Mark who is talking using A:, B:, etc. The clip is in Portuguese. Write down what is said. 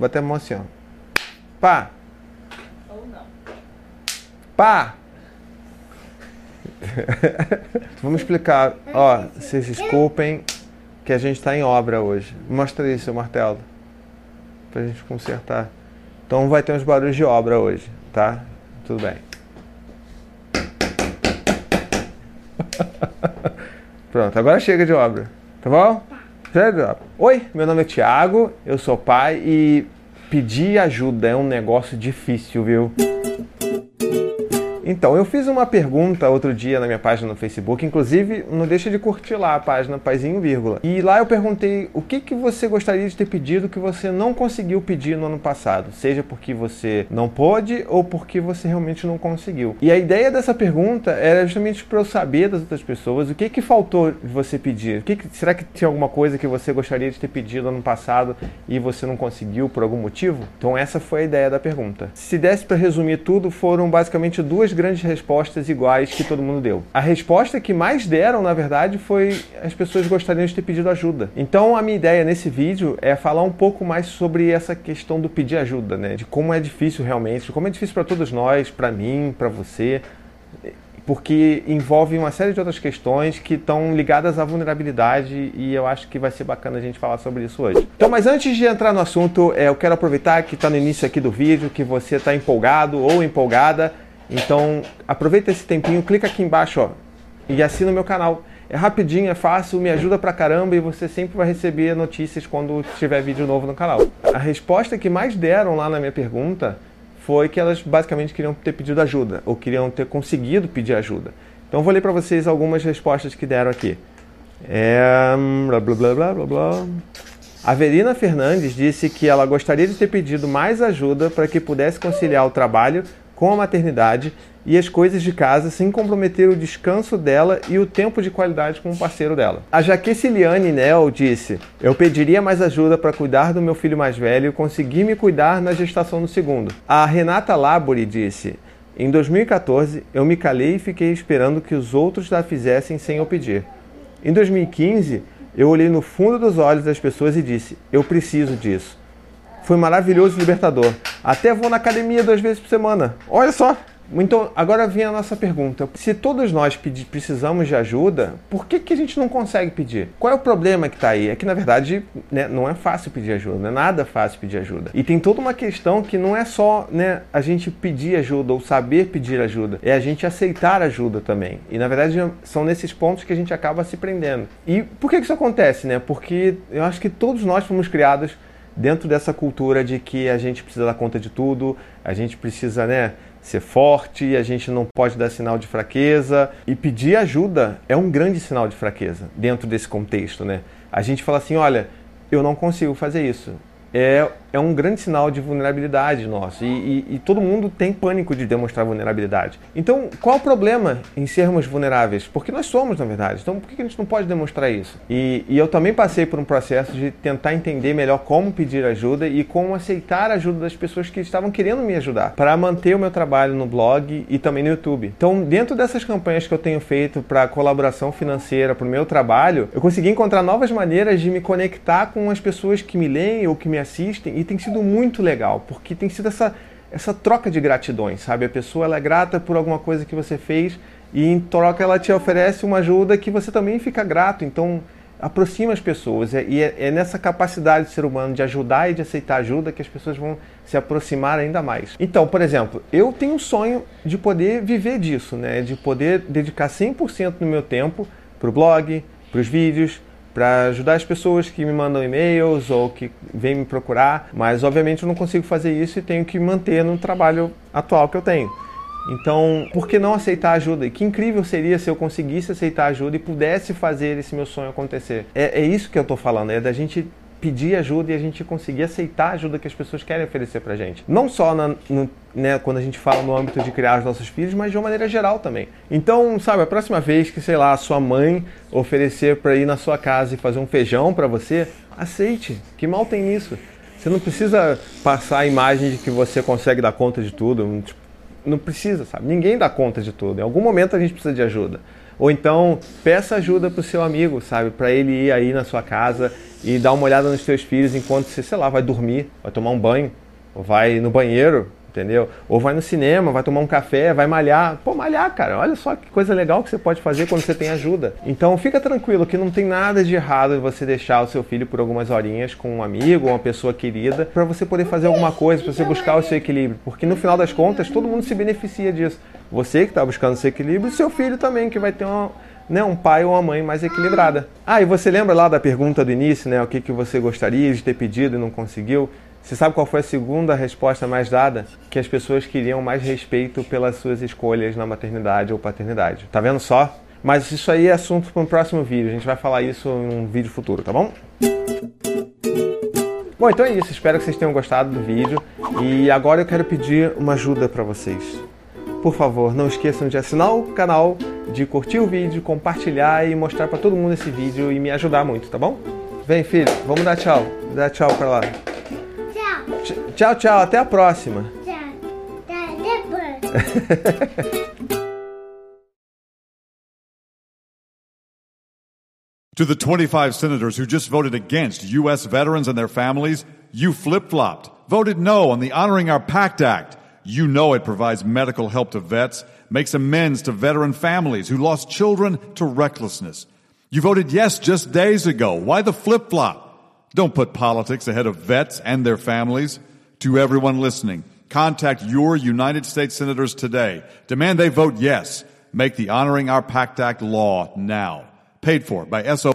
A: Bater a mão assim, ó. Pá!
B: Ou não.
A: Pá! Vamos explicar. Ó, vocês desculpem que a gente está em obra hoje. Mostra aí seu martelo. Pra gente consertar. Então vai ter uns barulhos de obra hoje, tá? Tudo bem. Pronto, agora chega de obra. Tá bom? Oi, meu nome é Thiago, eu sou pai e pedir ajuda é um negócio difícil, viu? Então, eu fiz uma pergunta outro dia na minha página no Facebook, inclusive não deixa de curtir lá a página Paizinho Vírgula. E lá eu perguntei o que, que você gostaria de ter pedido que você não conseguiu pedir no ano passado, seja porque você não pôde ou porque você realmente não conseguiu. E a ideia dessa pergunta era justamente para eu saber das outras pessoas o que, que faltou você pedir. O que, que será que tinha alguma coisa que você gostaria de ter pedido no ano passado e você não conseguiu por algum motivo? Então essa foi a ideia da pergunta. Se desse para resumir tudo, foram basicamente duas grandes respostas iguais que todo mundo deu. A resposta que mais deram, na verdade, foi as pessoas gostariam de ter pedido ajuda. Então, a minha ideia nesse vídeo é falar um pouco mais sobre essa questão do pedir ajuda, né? De como é difícil realmente, de como é difícil para todos nós, para mim, para você, porque envolve uma série de outras questões que estão ligadas à vulnerabilidade e eu acho que vai ser bacana a gente falar sobre isso hoje. Então, mas antes de entrar no assunto, eu quero aproveitar que está no início aqui do vídeo, que você está empolgado ou empolgada então, aproveita esse tempinho, clica aqui embaixo ó, e assina o meu canal. É rapidinho, é fácil, me ajuda pra caramba e você sempre vai receber notícias quando tiver vídeo novo no canal. A resposta que mais deram lá na minha pergunta foi que elas basicamente queriam ter pedido ajuda, ou queriam ter conseguido pedir ajuda. Então vou ler para vocês algumas respostas que deram aqui. É... Blá, blá, blá, blá, blá. A Verina Fernandes disse que ela gostaria de ter pedido mais ajuda para que pudesse conciliar o trabalho com a maternidade e as coisas de casa sem comprometer o descanso dela e o tempo de qualidade com o parceiro dela. A Jaqueciliane Nel disse: Eu pediria mais ajuda para cuidar do meu filho mais velho e conseguir me cuidar na gestação do segundo. A Renata Labori disse: Em 2014, eu me calei e fiquei esperando que os outros a fizessem sem eu pedir. Em 2015, eu olhei no fundo dos olhos das pessoas e disse: Eu preciso disso. Foi maravilhoso e libertador. Até vou na academia duas vezes por semana. Olha só. Então, agora vem a nossa pergunta. Se todos nós precisamos de ajuda, por que, que a gente não consegue pedir? Qual é o problema que está aí? É que, na verdade, né, não é fácil pedir ajuda, não é nada fácil pedir ajuda. E tem toda uma questão que não é só né, a gente pedir ajuda ou saber pedir ajuda, é a gente aceitar ajuda também. E, na verdade, são nesses pontos que a gente acaba se prendendo. E por que, que isso acontece? Né? Porque eu acho que todos nós fomos criados dentro dessa cultura de que a gente precisa dar conta de tudo, a gente precisa, né, ser forte, a gente não pode dar sinal de fraqueza e pedir ajuda é um grande sinal de fraqueza dentro desse contexto, né? A gente fala assim, olha, eu não consigo fazer isso é, é um grande sinal de vulnerabilidade nosso. E, e, e, todo mundo tem pânico de demonstrar vulnerabilidade. Então, qual o problema em sermos vulneráveis? Porque nós somos, na verdade. Então, por que a gente não pode demonstrar isso? E, e eu também passei por um processo de tentar entender melhor como pedir ajuda e como aceitar a ajuda das pessoas que estavam querendo me ajudar para manter o meu trabalho no blog e também no YouTube. Então, dentro dessas campanhas que eu tenho feito para colaboração financeira, para o meu trabalho, eu consegui encontrar novas maneiras de me conectar com as pessoas que me leem ou que me assistem e tem sido muito legal, porque tem sido essa, essa troca de gratidões, sabe? A pessoa ela é grata por alguma coisa que você fez e em troca ela te oferece uma ajuda que você também fica grato. Então aproxima as pessoas e é, é nessa capacidade do ser humano de ajudar e de aceitar ajuda que as pessoas vão se aproximar ainda mais. Então, por exemplo, eu tenho um sonho de poder viver disso, né? De poder dedicar 100% do meu tempo para o blog, para os vídeos, para ajudar as pessoas que me mandam e-mails ou que vêm me procurar, mas obviamente eu não consigo fazer isso e tenho que manter no trabalho atual que eu tenho. Então, por que não aceitar ajuda? E que incrível seria se eu conseguisse aceitar ajuda e pudesse fazer esse meu sonho acontecer. É, é isso que eu estou falando, é da gente pedir ajuda e a gente conseguir aceitar a ajuda que as pessoas querem oferecer pra gente. Não só na, no, né, quando a gente fala no âmbito de criar os nossos filhos, mas de uma maneira geral também. Então, sabe, a próxima vez que, sei lá, a sua mãe oferecer para ir na sua casa e fazer um feijão para você, aceite. Que mal tem nisso? Você não precisa passar a imagem de que você consegue dar conta de tudo. Tipo, não precisa, sabe? Ninguém dá conta de tudo. Em algum momento a gente precisa de ajuda. Ou então, peça ajuda para o seu amigo, sabe? Para ele ir aí na sua casa e dá uma olhada nos teus filhos enquanto você, sei lá, vai dormir, vai tomar um banho, vai no banheiro, entendeu? Ou vai no cinema, vai tomar um café, vai malhar. Pô, malhar, cara, olha só que coisa legal que você pode fazer quando você tem ajuda. Então fica tranquilo que não tem nada de errado em você deixar o seu filho por algumas horinhas com um amigo uma pessoa querida para você poder fazer alguma coisa, para você buscar o seu equilíbrio. Porque no final das contas, todo mundo se beneficia disso. Você que está buscando seu equilíbrio seu filho também, que vai ter uma, né, um pai ou uma mãe mais equilibrada. Ah, e você lembra lá da pergunta do início, né? O que, que você gostaria de ter pedido e não conseguiu? Você sabe qual foi a segunda resposta mais dada? Que as pessoas queriam mais respeito pelas suas escolhas na maternidade ou paternidade. Tá vendo só? Mas isso aí é assunto para um próximo vídeo. A gente vai falar isso em um vídeo futuro, tá bom? Bom, então é isso. Espero que vocês tenham gostado do vídeo. E agora eu quero pedir uma ajuda para vocês. Por favor, não esqueçam de assinar o canal, de curtir o vídeo, compartilhar e mostrar para todo mundo esse vídeo e me ajudar muito, tá bom? Vem, filho, vamos dar tchau. Dá tchau para lá. Tchau, tchau. Até a próxima.
B: to the 25 senators who just voted against U.S. veterans and their families, you flip flopped, voted no on the Honoring Our Pact Act. You know it provides medical help to vets, makes amends to veteran families who lost children to recklessness. You voted yes just days ago. Why the flip flop? Don't put politics ahead of vets and their families. To everyone listening, contact your United States senators today. Demand they vote yes. Make the Honoring Our Pact Act law now. Paid for by SO.